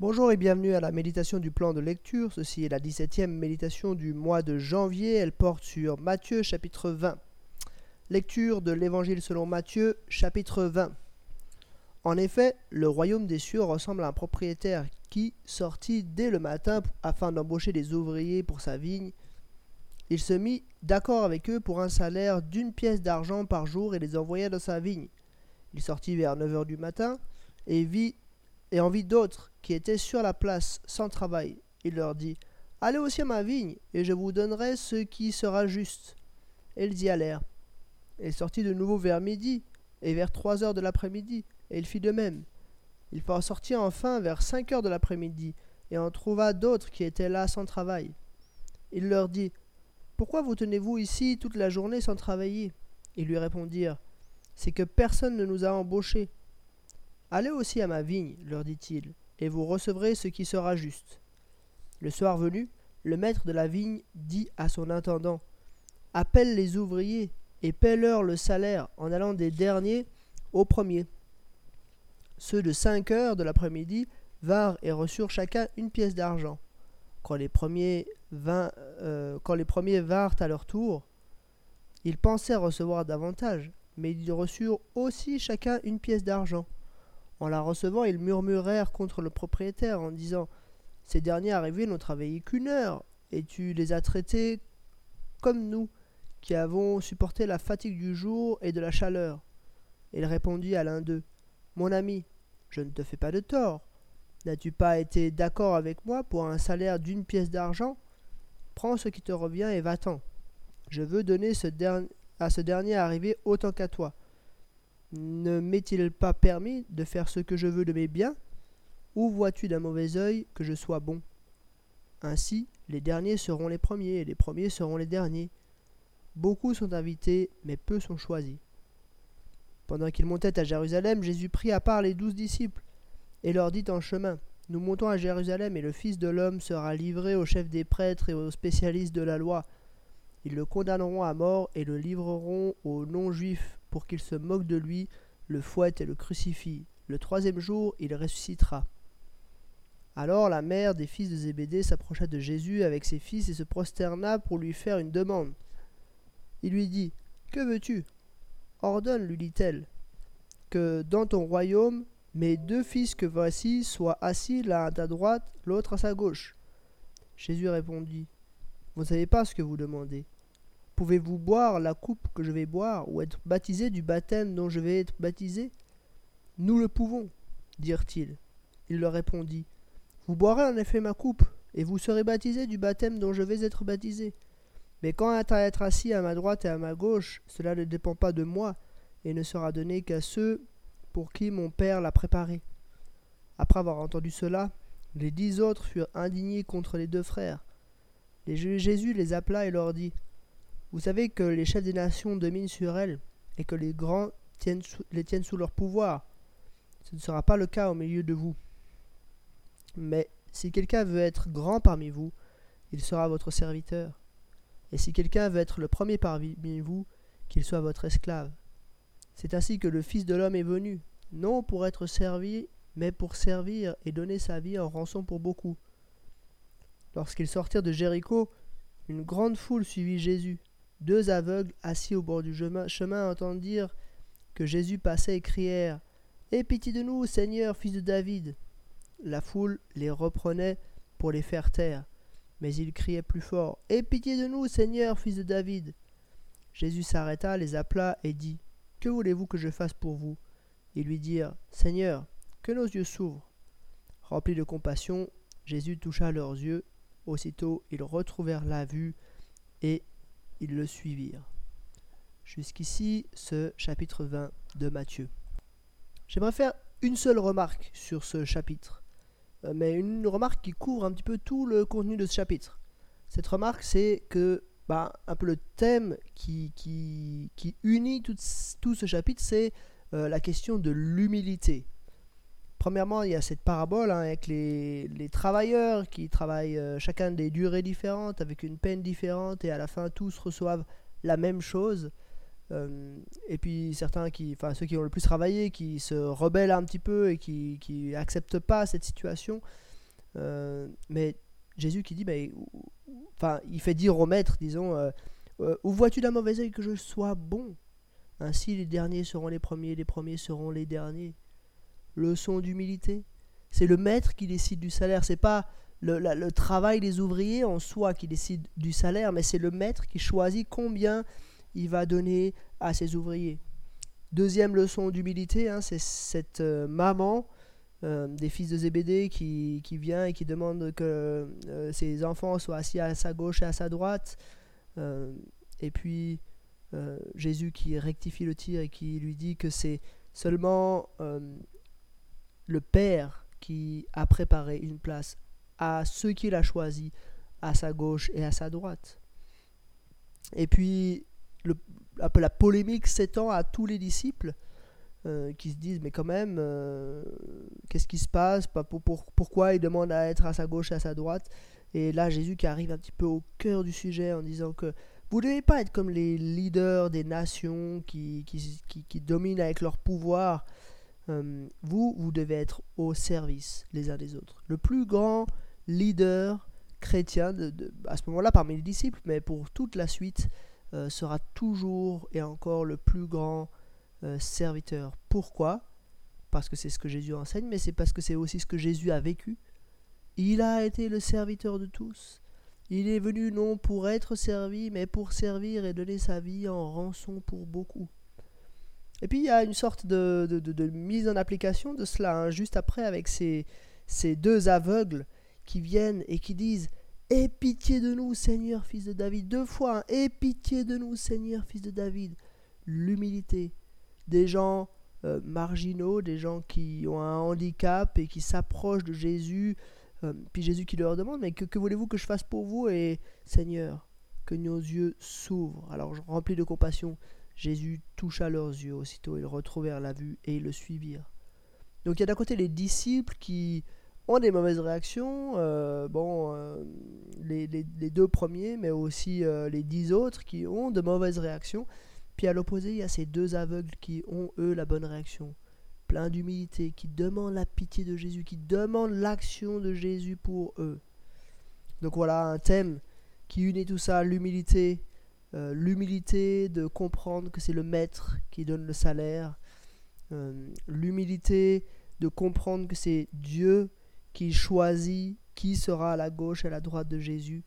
Bonjour et bienvenue à la méditation du plan de lecture. Ceci est la 17e méditation du mois de janvier. Elle porte sur Matthieu chapitre 20. Lecture de l'Évangile selon Matthieu chapitre 20. En effet, le royaume des cieux ressemble à un propriétaire qui, sortit dès le matin afin d'embaucher des ouvriers pour sa vigne, il se mit d'accord avec eux pour un salaire d'une pièce d'argent par jour et les envoya dans sa vigne. Il sortit vers 9 heures du matin et vit et en vit d'autres qui étaient sur la place sans travail. Il leur dit Allez aussi à ma vigne, et je vous donnerai ce qui sera juste. Et ils y allèrent. Il sortit de nouveau vers midi, et vers trois heures de l'après-midi, et il fit de même. Il sortir enfin vers cinq heures de l'après-midi, et en trouva d'autres qui étaient là sans travail. Il leur dit Pourquoi vous tenez-vous ici toute la journée sans travailler? Ils lui répondirent C'est que personne ne nous a embauchés. Allez aussi à ma vigne, leur dit-il, et vous recevrez ce qui sera juste. Le soir venu, le maître de la vigne dit à son intendant Appelle les ouvriers et paie-leur le salaire en allant des derniers aux premiers. Ceux de cinq heures de l'après-midi vinrent et reçurent chacun une pièce d'argent. Quand les premiers euh, quand les premiers vinrent à leur tour, ils pensaient recevoir davantage, mais ils reçurent aussi chacun une pièce d'argent. En la recevant, ils murmurèrent contre le propriétaire en disant Ces derniers arrivés n'ont travaillé qu'une heure, et tu les as traités comme nous, qui avons supporté la fatigue du jour et de la chaleur? Il répondit à l'un d'eux Mon ami, je ne te fais pas de tort. N'as-tu pas été d'accord avec moi pour un salaire d'une pièce d'argent? Prends ce qui te revient et va-t'en. Je veux donner à ce dernier arrivé autant qu'à toi. Ne m'est-il pas permis de faire ce que je veux de mes biens? Ou vois-tu d'un mauvais œil que je sois bon? Ainsi, les derniers seront les premiers, et les premiers seront les derniers. Beaucoup sont invités, mais peu sont choisis. Pendant qu'ils montaient à Jérusalem, Jésus prit à part les douze disciples, et leur dit en chemin Nous montons à Jérusalem, et le Fils de l'homme sera livré aux chefs des prêtres et aux spécialistes de la loi. Ils le condamneront à mort et le livreront aux non-juifs pour qu'il se moque de lui, le fouette et le crucifie. Le troisième jour, il ressuscitera. Alors la mère des fils de Zébédée s'approcha de Jésus avec ses fils et se prosterna pour lui faire une demande. Il lui dit Que veux-tu? Ordonne, lui dit-elle, que dans ton royaume, mes deux fils que voici soient assis l'un à ta droite, l'autre à sa gauche. Jésus répondit Vous ne savez pas ce que vous demandez. Pouvez-vous boire la coupe que je vais boire, ou être baptisé du baptême dont je vais être baptisé? Nous le pouvons, dirent-ils. Il leur répondit Vous boirez en effet ma coupe, et vous serez baptisé du baptême dont je vais être baptisé. Mais quant à être assis à ma droite et à ma gauche, cela ne dépend pas de moi, et ne sera donné qu'à ceux pour qui mon Père l'a préparé. Après avoir entendu cela, les dix autres furent indignés contre les deux frères. Jésus les appela et leur dit vous savez que les chefs des nations dominent sur elles et que les grands les tiennent sous leur pouvoir. Ce ne sera pas le cas au milieu de vous. Mais si quelqu'un veut être grand parmi vous, il sera votre serviteur. Et si quelqu'un veut être le premier parmi vous, qu'il soit votre esclave. C'est ainsi que le Fils de l'homme est venu, non pour être servi, mais pour servir et donner sa vie en rançon pour beaucoup. Lorsqu'ils sortirent de Jéricho, une grande foule suivit Jésus. Deux aveugles assis au bord du chemin, entendirent que Jésus passait et crièrent Aie pitié de nous, Seigneur, fils de David. La foule les reprenait pour les faire taire, mais ils criaient plus fort Aie pitié de nous, Seigneur, fils de David. Jésus s'arrêta, les appela et dit Que voulez-vous que je fasse pour vous? Ils lui dirent Seigneur, que nos yeux s'ouvrent. Remplis de compassion, Jésus toucha leurs yeux. Aussitôt, ils retrouvèrent la vue et ils le suivirent. Jusqu'ici, ce chapitre 20 de Matthieu. J'aimerais faire une seule remarque sur ce chapitre, euh, mais une remarque qui couvre un petit peu tout le contenu de ce chapitre. Cette remarque, c'est que bah, un peu le thème qui, qui, unit tout, tout, ce chapitre, c'est euh, la question de l'humilité. Premièrement, il y a cette parabole hein, avec les, travailleurs qui travaillent euh, chacun des durées différentes, avec une peine différente, et à la fin tous reçoivent la même chose. Euh, et puis certains qui, enfin ceux qui ont le plus travaillé, qui se rebellent un petit peu et qui, qui acceptent pas cette situation. Euh, mais Jésus qui dit, mais, enfin, il fait dire au maître, disons, où vois-tu d'un mauvais œil que je sois bon? Ainsi les derniers seront les premiers, les premiers seront les derniers. Leçon d'humilité. C'est le maître qui décide du salaire. C'est pas le, travail des ouvriers en soi qui décide du salaire, mais c'est le maître qui choisit combien il va donner à ses ouvriers. Deuxième leçon d'humilité, hein, c'est cette euh, maman euh, des fils de Zébédée qui, qui, vient et qui demande que euh, ses enfants soient assis à sa gauche et à sa droite. et puis Jésus qui rectifie le tir et qui lui dit que c'est seulement le Père qui a préparé une place à ceux qu'il a choisis à sa gauche et à sa droite. Et puis la polémique s'étend à tous les disciples euh, qui se disent mais quand même euh, qu'est-ce qui se passe? Pourquoi il demande à être à sa gauche et à sa droite? Et là Jésus qui arrive un petit peu au cœur du sujet en disant que vous ne devez pas être comme les leaders des nations qui, dominent avec leur pouvoir euh, vous vous devez être au service les uns des autres le plus grand leader chrétien à ce moment-là parmi les disciples mais pour toute la suite euh, sera toujours et encore le plus grand euh, serviteur. Pourquoi? Parce que c'est ce que Jésus enseigne, mais c'est parce que c'est aussi ce que Jésus a vécu. Il a été le serviteur de tous. Il est venu non pour être servi, mais pour servir et donner sa vie en rançon pour beaucoup. Et puis il y a une sorte de, mise en application de cela, hein, juste après avec ces, deux aveugles qui viennent et qui disent Aie pitié de nous, Seigneur, fils de David. Deux fois, hein. Pitié de nous, Seigneur, fils de David. L'humilité. Des gens euh, marginaux, des gens qui ont un handicap et qui s'approchent de Jésus. Euh, puis Jésus qui leur demande, mais que, voulez-vous que je fasse pour vous? Et Seigneur, que nos yeux s'ouvrent. Alors, remplis de compassion, Jésus toucha leurs yeux. Aussitôt, ils retrouvèrent la vue et ils le suivirent. Donc il y a d'un côté les disciples qui ont des mauvaises réactions. Euh, bon, euh, les, deux premiers, mais aussi euh, les dix autres qui ont de mauvaises réactions. Puis à l'opposé, il y a ces deux aveugles qui ont, eux, la bonne réaction. Plein d'humilité, qui demandent la pitié de Jésus, qui demandent l'action de Jésus pour eux. Donc voilà un thème qui unit tout ça, l'humilité. L'humilité de comprendre que c'est le maître qui donne le salaire. l'humilité de comprendre que c'est Dieu qui choisit qui sera à la gauche et à la droite de Jésus,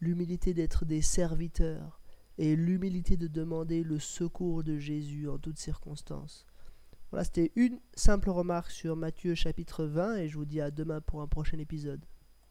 l'humilité d'être des serviteurs et l'humilité de demander le secours de Jésus en toutes circonstances. Voilà, c'était une simple remarque sur Matthieu chapitre 20 et je vous dis à demain pour un prochain épisode.